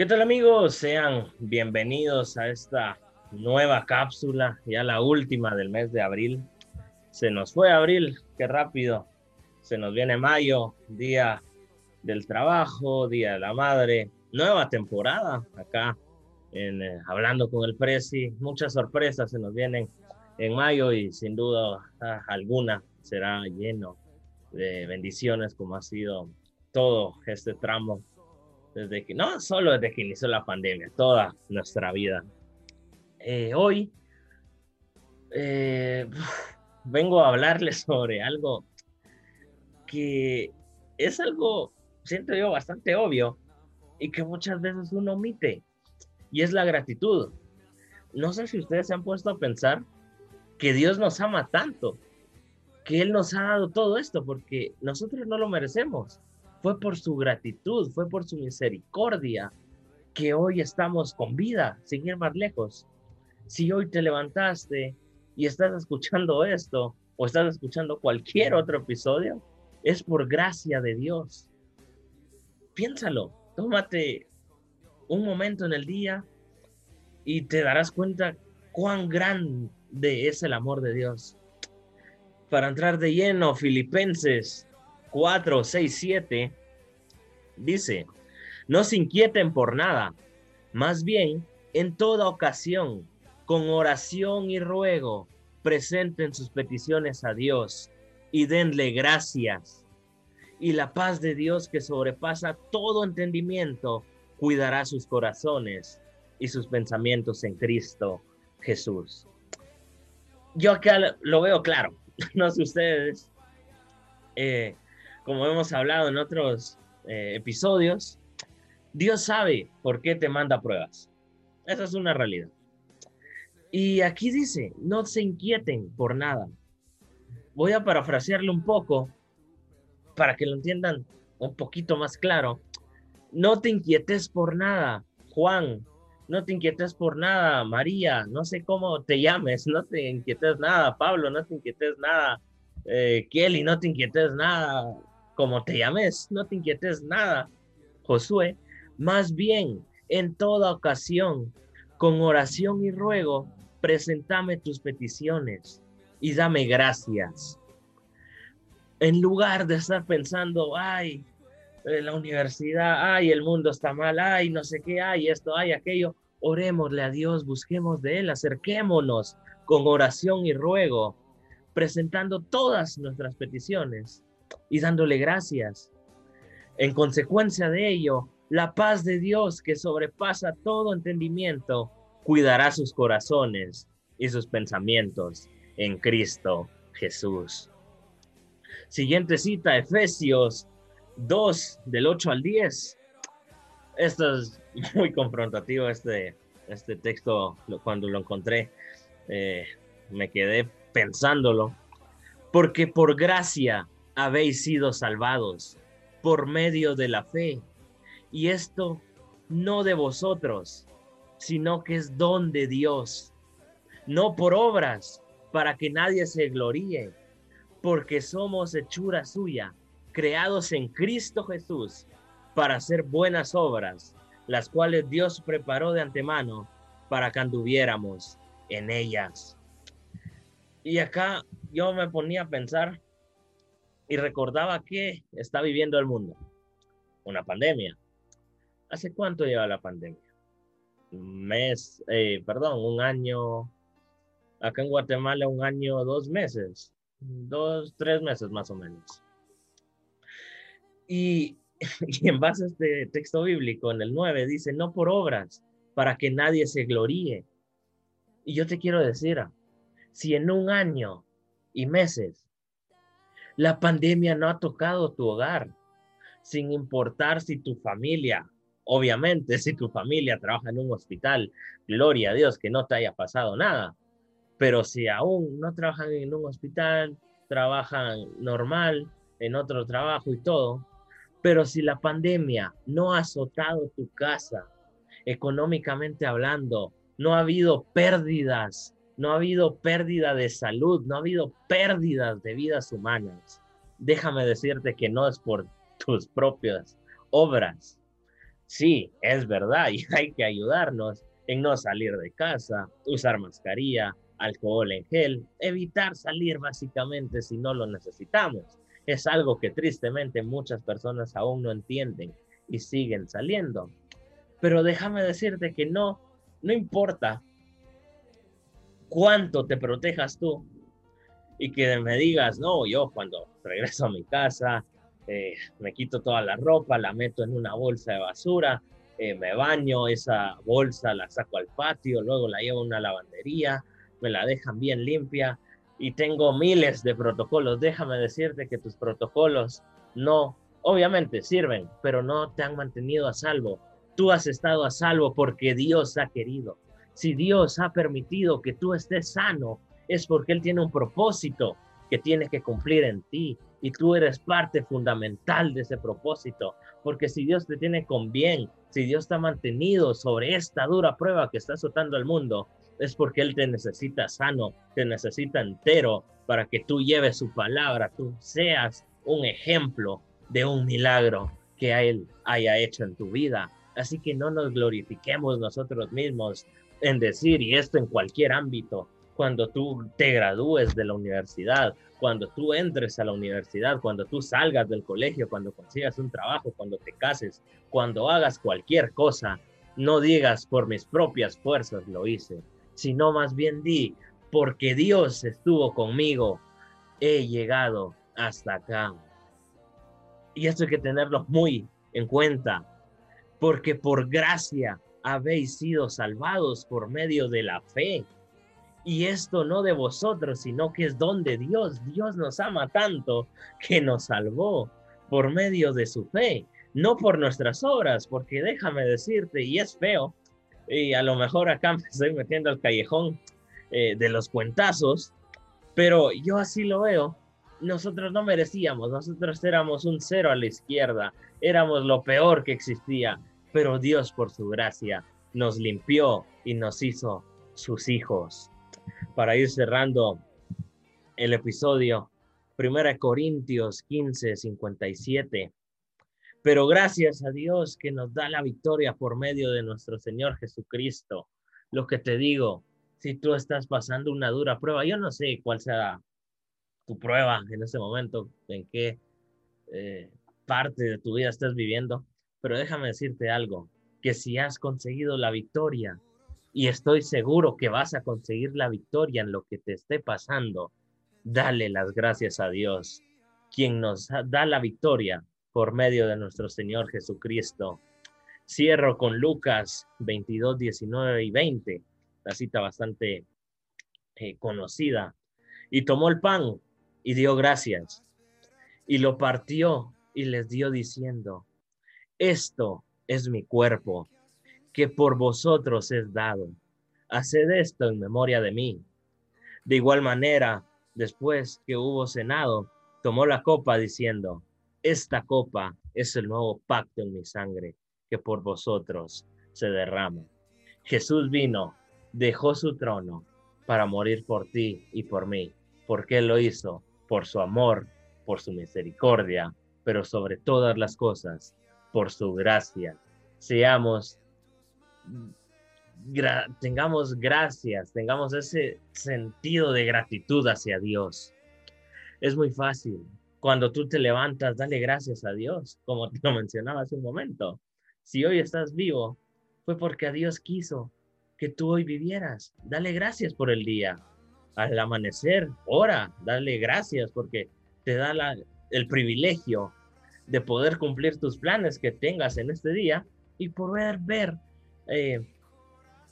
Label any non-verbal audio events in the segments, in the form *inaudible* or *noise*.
¿Qué tal amigos? Sean bienvenidos a esta nueva cápsula, ya la última del mes de abril. Se nos fue abril, qué rápido. Se nos viene mayo, día del trabajo, día de la madre, nueva temporada acá en eh, Hablando con el Prezi. Muchas sorpresas se nos vienen en mayo y sin duda ah, alguna será lleno de bendiciones como ha sido todo este tramo desde que, no solo desde que inició la pandemia, toda nuestra vida. Eh, hoy eh, *laughs* vengo a hablarles sobre algo que es algo, siento yo, bastante obvio y que muchas veces uno omite, y es la gratitud. No sé si ustedes se han puesto a pensar que Dios nos ama tanto, que Él nos ha dado todo esto, porque nosotros no lo merecemos fue por su gratitud, fue por su misericordia que hoy estamos con vida, sin ir más lejos. Si hoy te levantaste y estás escuchando *laughs* esto o estás escuchando cualquier otro episodio, es por gracia de Dios. Piénsalo, tómate un momento en el día y te darás cuenta cuán grande es el amor de Dios. Para entrar de lleno, Filipenses 4, 6, 7, dice, no se inquieten por nada, más bien, en toda ocasión, con oración y ruego, presenten sus peticiones a Dios y denle gracias. Y la paz de Dios que sobrepasa todo entendimiento, cuidará sus corazones y sus pensamientos en Cristo Jesús. Yo acá lo veo claro, *laughs* no sé ustedes, eh, como hemos hablado en otros eh, episodios, Dios sabe por qué te manda pruebas. Esa es una realidad. Y aquí dice, no se inquieten por nada. Voy a parafrasearle un poco para que lo entiendan un poquito más claro. No te inquietes por nada, Juan. No te inquietes por nada, María. No sé cómo te llames. No te inquietes nada, Pablo. No te inquietes nada, eh, Kelly. No te inquietes nada, como te llames, no te inquietes nada, Josué, más bien en toda ocasión, con oración y ruego, presentame tus peticiones y dame gracias. En lugar de estar pensando, ay, la universidad, ay, el mundo está mal, ay, no sé qué, ay, esto, ay, aquello, orémosle a Dios, busquemos de Él, acerquémonos con oración y ruego, presentando todas nuestras peticiones y dándole gracias. En consecuencia de ello, la paz de Dios que sobrepasa todo entendimiento, cuidará sus corazones y sus pensamientos en Cristo Jesús. Siguiente cita, Efesios 2, del 8 al 10. Esto es *laughs* muy confrontativo, este, este texto, cuando lo encontré, eh, me quedé pensándolo, porque por gracia habéis sido salvados por medio de la fe. Y esto no de vosotros, sino que es don de Dios, no por obras, para que nadie se gloríe, porque somos hechura suya, creados en Cristo Jesús, para hacer buenas obras, las cuales Dios preparó de antemano para que anduviéramos en ellas. Y acá yo me ponía a pensar y recordaba que está viviendo el mundo. Una pandemia. ¿Hace cuánto lleva la pandemia? Un mes, eh, perdón, un año. Acá en Guatemala un año, dos meses. Dos, tres meses más o menos. Y, *laughs* y en base a este texto bíblico, en el 9, dice, no por obras, para que nadie se gloríe. Y yo te quiero decir, si en un año y meses la pandemia no ha tocado tu hogar, sin importar si tu familia, obviamente *laughs* si tu familia trabaja en un hospital, gloria a Dios que no te haya pasado nada, pero si aún no trabajan en un hospital, trabajan normal, en otro trabajo y todo, pero si la pandemia no ha azotado tu casa, económicamente hablando, no ha habido pérdidas no ha habido pérdida de salud, no ha habido pérdidas de vidas humanas. Déjame decirte que no es por *laughs* tus propias obras, Sí, es verdad y *laughs* hay que ayudarnos en no salir de casa, usar mascarilla, alcohol en gel, evitar salir básicamente si no lo necesitamos. Es algo que tristemente muchas personas aún no entienden y siguen saliendo. Pero déjame decirte que no, no importa cuánto te protejas tú y que me digas, no, yo cuando regreso a mi casa, eh, me quito toda la ropa, la meto en una bolsa de basura, eh, me baño, esa bolsa la saco al patio, luego la llevo a una lavandería, me la dejan bien limpia y tengo miles de protocolos. Déjame decirte que tus protocolos no, obviamente sirven, pero no te han mantenido a salvo. Tú has estado a salvo porque Dios ha querido. Si Dios ha permitido que tú estés sano, es porque Él tiene un propósito que tiene que cumplir en ti y tú eres parte fundamental de ese propósito, porque si Dios te tiene con bien, si Dios te ha mantenido sobre esta dura prueba que está azotando el mundo, es porque Él te necesita sano, te necesita entero para que tú lleves su palabra, tú seas un ejemplo de un milagro que Él haya hecho en tu vida. Así que no nos glorifiquemos nosotros mismos en decir, y esto en cualquier ámbito, cuando tú te gradúes de la universidad, cuando tú entres a la universidad, cuando tú salgas del colegio, cuando consigas un trabajo, cuando te cases, cuando hagas cualquier cosa, no digas por mis propias fuerzas lo hice, sino más bien di, porque Dios estuvo conmigo, he llegado hasta acá. Y esto hay que tenerlo muy en cuenta, porque por gracia habéis sido salvados por medio de la fe. Y esto no de vosotros, sino que es don de Dios. Dios nos ama tanto que nos salvó por medio de su fe, no por nuestras obras, porque déjame decirte, y es feo, y a lo mejor acá me estoy metiendo al callejón eh, de los cuentazos, pero yo así lo veo. Nosotros no merecíamos, nosotros éramos un cero a la izquierda, éramos lo peor que existía, pero Dios por su gracia nos limpió y nos hizo sus hijos. Para ir cerrando el episodio, 1 Corintios 15, 57. Pero gracias a Dios que nos da la victoria por medio de nuestro Señor Jesucristo. Lo que te digo, si tú estás pasando una dura prueba, yo no sé cuál sea tu prueba en ese momento, en qué eh, parte de tu vida estás viviendo, pero déjame decirte algo, que si has conseguido la victoria, y estoy seguro que vas a conseguir la victoria en lo que te esté pasando, dale las gracias a Dios, quien nos da la victoria por medio de nuestro Señor Jesucristo. Cierro con Lucas 22, 19 y 20, la cita bastante eh, conocida. Y tomó el pan y dio gracias y lo partió y les dio diciendo, esto es mi cuerpo, que por vosotros es dado. Haced esto en memoria de mí. De igual manera, después que hubo cenado, tomó la copa diciendo, esta copa es el nuevo pacto en mi sangre que por vosotros se derrama. Jesús vino, dejó su trono para morir por ti y por mí. ¿Por qué lo hizo? Por su amor, por su misericordia, pero sobre todas las cosas, por su gracia. Seamos, tengamos gracias, tengamos ese sentido de gratitud hacia Dios. Es muy fácil, cuando tú te levantas, dale gracias a Dios, como te lo mencionaba hace un momento. Si hoy estás vivo, fue porque a Dios quiso que tú hoy vivieras. Dale gracias por el día. Al amanecer, ora, dale gracias porque te da el privilegio de poder cumplir tus planes que tengas en este día y poder ver eh,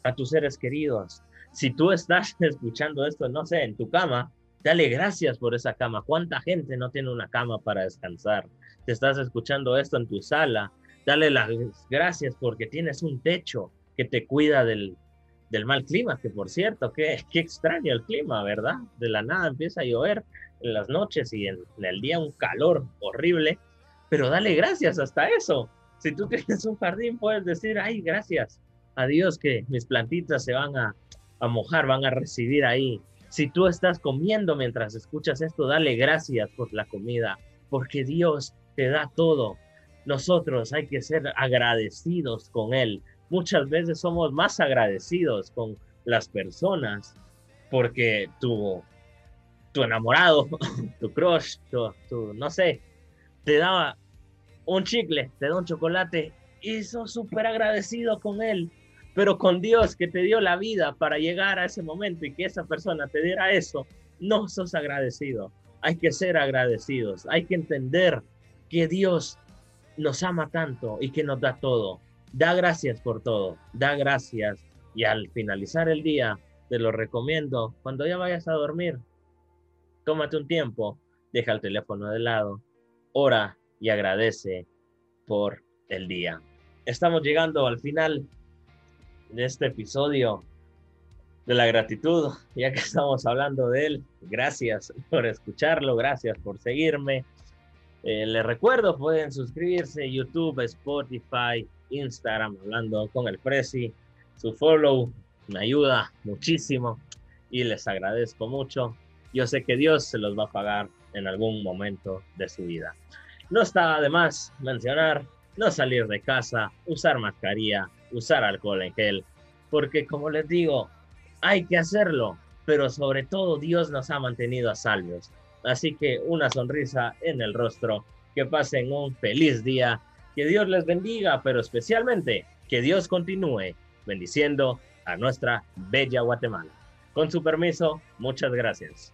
a tus seres queridos. Si tú estás *laughs* escuchando esto, no sé, en tu cama, Dale gracias por esa cama. ¿Cuánta gente no tiene una cama para descansar? Te estás escuchando esto en tu sala. Dale las gracias porque tienes un techo que te cuida del, mal clima, que por cierto, qué, *laughs* qué extraño el clima, ¿verdad? De la nada empieza a llover en las noches y en el día un calor horrible, pero dale gracias hasta eso. Si tú tienes un jardín, puedes decir, ay, gracias a Dios que mis plantitas se van a, a mojar, van a recibir ahí si tú estás comiendo mientras escuchas esto, dale gracias por la comida, porque Dios te da todo. nosotros hay que ser agradecidos con Él. Muchas veces somos más agradecidos con las personas porque tu, tu enamorado, *laughs* tu crush, tu, no sé, te daba un chicle, te da un chocolate y sos súper agradecido con él, pero con Dios que te dio la vida para llegar a ese momento y que esa persona te diera eso, no sos agradecido. Hay que ser agradecidos, hay que entender que Dios nos ama tanto y que nos da todo. Da gracias por todo, da gracias. Y al finalizar el día te lo recomiendo, cuando ya vayas a dormir, tómate un tiempo, deja el teléfono de lado, ora y agradece por el día. Estamos llegando al final de este episodio de la gratitud, ya que *laughs* estamos hablando de él. Gracias por escucharlo, gracias por seguirme. Eh, les recuerdo, pueden suscribirse YouTube, Spotify, Instagram, hablando con el Prezi. Su follow me ayuda muchísimo y les agradezco mucho. Yo sé que Dios se los va a pagar en algún momento de su vida. No está de más mencionar no salir de casa, usar mascarilla, usar alcohol en gel, porque como les digo, hay que hacerlo, pero sobre todo Dios nos ha mantenido a salvos. Así que una sonrisa en el rostro, que pasen un feliz día, que Dios les bendiga, pero especialmente que Dios continúe bendiciendo a nuestra bella Guatemala. Con su permiso, muchas gracias.